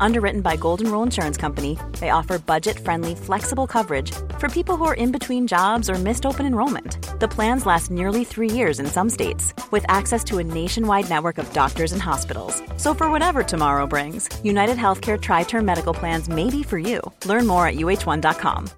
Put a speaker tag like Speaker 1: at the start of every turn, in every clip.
Speaker 1: Underwritten by Golden Rule Insurance Company, they offer budget friendly, flexible coverage for people who are in between jobs or missed open enrollment. The plans last nearly three years in some states, with access to a nationwide network of doctors and hospitals. So, for whatever tomorrow brings, United Healthcare Tri Term Medical Plans may be for you. Learn more at uh1.com.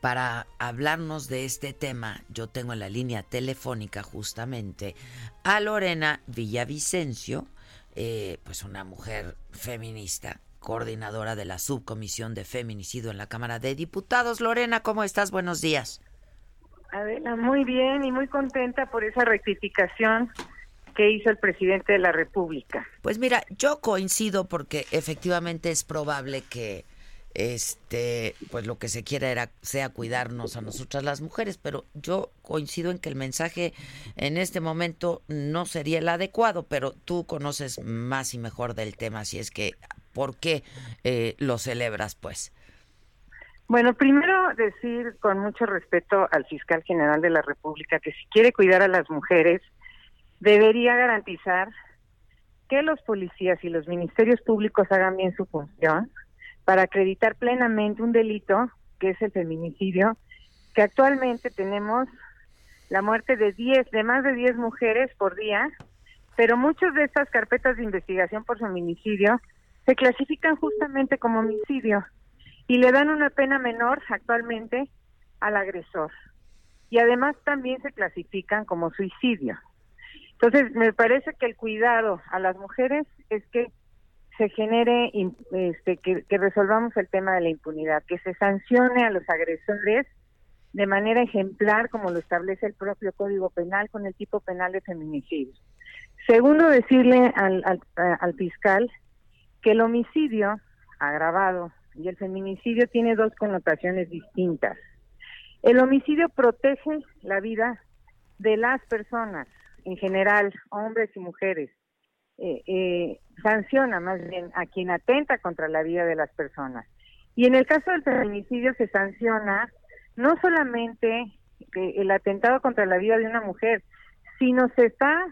Speaker 2: Para hablarnos de este tema, yo tengo en la línea telefónica justamente a Lorena Villavicencio eh, pues una mujer feminista, coordinadora de la subcomisión de feminicidio en la Cámara de Diputados. Lorena, ¿cómo estás? Buenos días.
Speaker 3: Adela, muy bien y muy contenta por esa rectificación que hizo el presidente de la República.
Speaker 2: Pues mira, yo coincido porque efectivamente es probable que este, pues lo que se quiera era, sea cuidarnos a nosotras las mujeres, pero yo coincido en que el mensaje en este momento no sería el adecuado, pero tú conoces más y mejor del tema, así es que, ¿por qué eh, lo celebras, pues?
Speaker 3: Bueno, primero decir con mucho respeto al fiscal general de la República que si quiere cuidar a las mujeres, debería garantizar que los policías y los ministerios públicos hagan bien su función, para acreditar plenamente un delito que es el feminicidio, que actualmente tenemos la muerte de 10, de más de 10 mujeres por día, pero muchas de estas carpetas de investigación por feminicidio se clasifican justamente como homicidio y le dan una pena menor actualmente al agresor. Y además también se clasifican como suicidio. Entonces, me parece que el cuidado a las mujeres es que se genere, este, que, resolvamos el tema de la impunidad, que se sancione a los agresores de manera ejemplar, como lo establece el propio Código Penal con el tipo penal de feminicidio. Segundo, decirle al, al, fiscal que el homicidio agravado y el feminicidio tiene dos connotaciones distintas. El homicidio protege la vida de las personas, en general, hombres y mujeres, eh, eh, sanciona más bien a quien atenta contra la vida de las personas. Y en el caso del feminicidio se sanciona no solamente el atentado contra la vida de una mujer, sino se está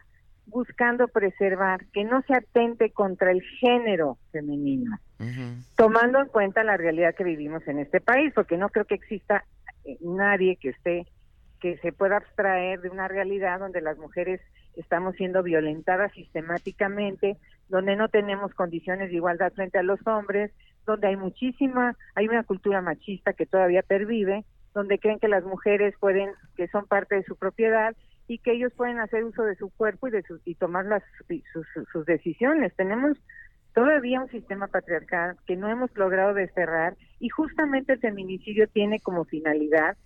Speaker 3: buscando preservar que no se atente contra el género femenino, tomando en cuenta la realidad que vivimos en este país, porque no creo que exista eh, nadie que esté que se pueda abstraer de una realidad donde las mujeres estamos siendo violentadas sistemáticamente, donde no tenemos condiciones de igualdad frente a los hombres, donde hay muchísima, hay una cultura machista que todavía pervive, donde creen que las mujeres pueden, que son parte de su propiedad y que ellos pueden hacer uso de su cuerpo y de y tomar las sus, sus decisiones. Tenemos todavía un sistema patriarcal que no hemos logrado desterrar y justamente el feminicidio tiene como finalidad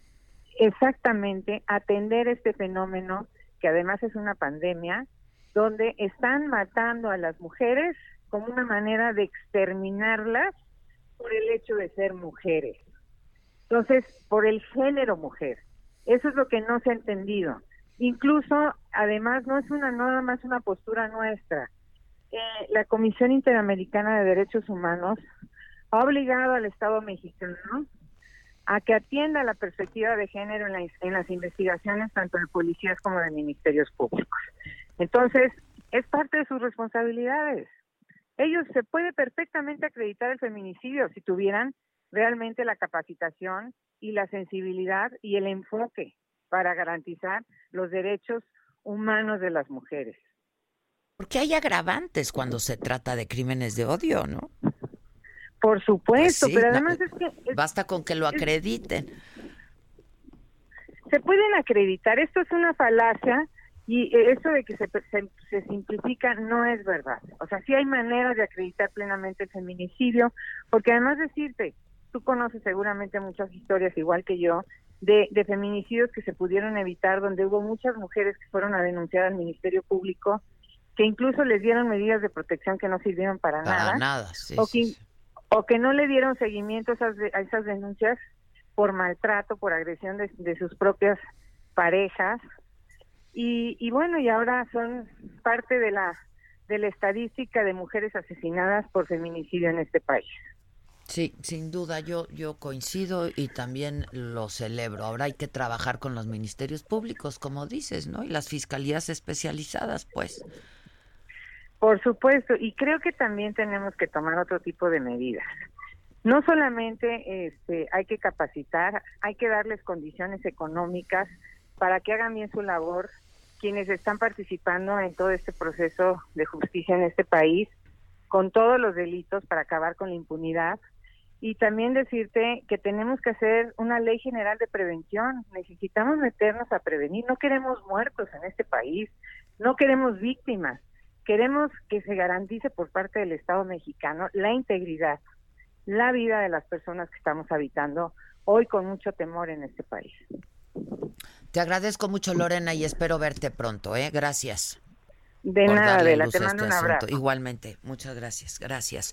Speaker 3: exactamente atender este fenómeno que además es una pandemia, donde están matando a las mujeres como una manera de exterminarlas por el hecho de ser mujeres. Entonces, por el género mujer. Eso es lo que no se ha entendido. Incluso, además, no es una nada más una postura nuestra. Eh, la Comisión Interamericana de Derechos Humanos ha obligado al Estado mexicano a que atienda la perspectiva de género en, las investigaciones tanto de policías como de ministerios públicos. Entonces, es parte de sus responsabilidades. Ellos se puede perfectamente acreditar el feminicidio si tuvieran realmente la capacitación y la sensibilidad y el enfoque para garantizar los derechos humanos de las mujeres.
Speaker 2: Porque hay agravantes cuando se trata de crímenes de odio, ¿no?
Speaker 3: Por supuesto, pues pero además es que...
Speaker 2: basta con que lo acrediten.
Speaker 3: se pueden acreditar, esto es una falacia y eso de que se, se, simplifica no es verdad. O sea, sí hay maneras de acreditar plenamente el feminicidio, porque además decirte, tú conoces seguramente muchas historias, igual que yo, de, de feminicidios que se pudieron evitar, donde hubo muchas mujeres que fueron a denunciar al Ministerio Público, que incluso les dieron medidas de protección que no sirvieron para,
Speaker 2: para nada, sí,
Speaker 3: o que, o que no le dieron seguimiento a esas, a esas denuncias por maltrato, por agresión de, sus propias parejas. Y, y, bueno, y ahora son parte de la, de la estadística de mujeres asesinadas por feminicidio en este país.
Speaker 2: Sí, sin duda, yo, yo coincido y también lo celebro. Ahora hay que trabajar con los ministerios públicos, como dices, ¿no? Y las fiscalías especializadas, pues.
Speaker 3: Por supuesto, y creo que también tenemos que tomar otro tipo de medidas. No solamente este, hay que capacitar, hay que darles condiciones económicas para que hagan bien su labor quienes están participando en todo este proceso de justicia en este país, con todos los delitos para acabar con la impunidad, y también decirte que tenemos que hacer una ley general de prevención. Necesitamos meternos a prevenir. No queremos muertos en este país, no queremos víctimas. Queremos que se garantice por parte del Estado mexicano la integridad, la vida de las personas que estamos habitando hoy con mucho temor en este país.
Speaker 2: Te agradezco mucho, Lorena, y espero verte pronto. ¿eh? Gracias.
Speaker 3: De nada, te mando
Speaker 2: este
Speaker 3: un abrazo.
Speaker 2: Igualmente, muchas gracias. Gracias.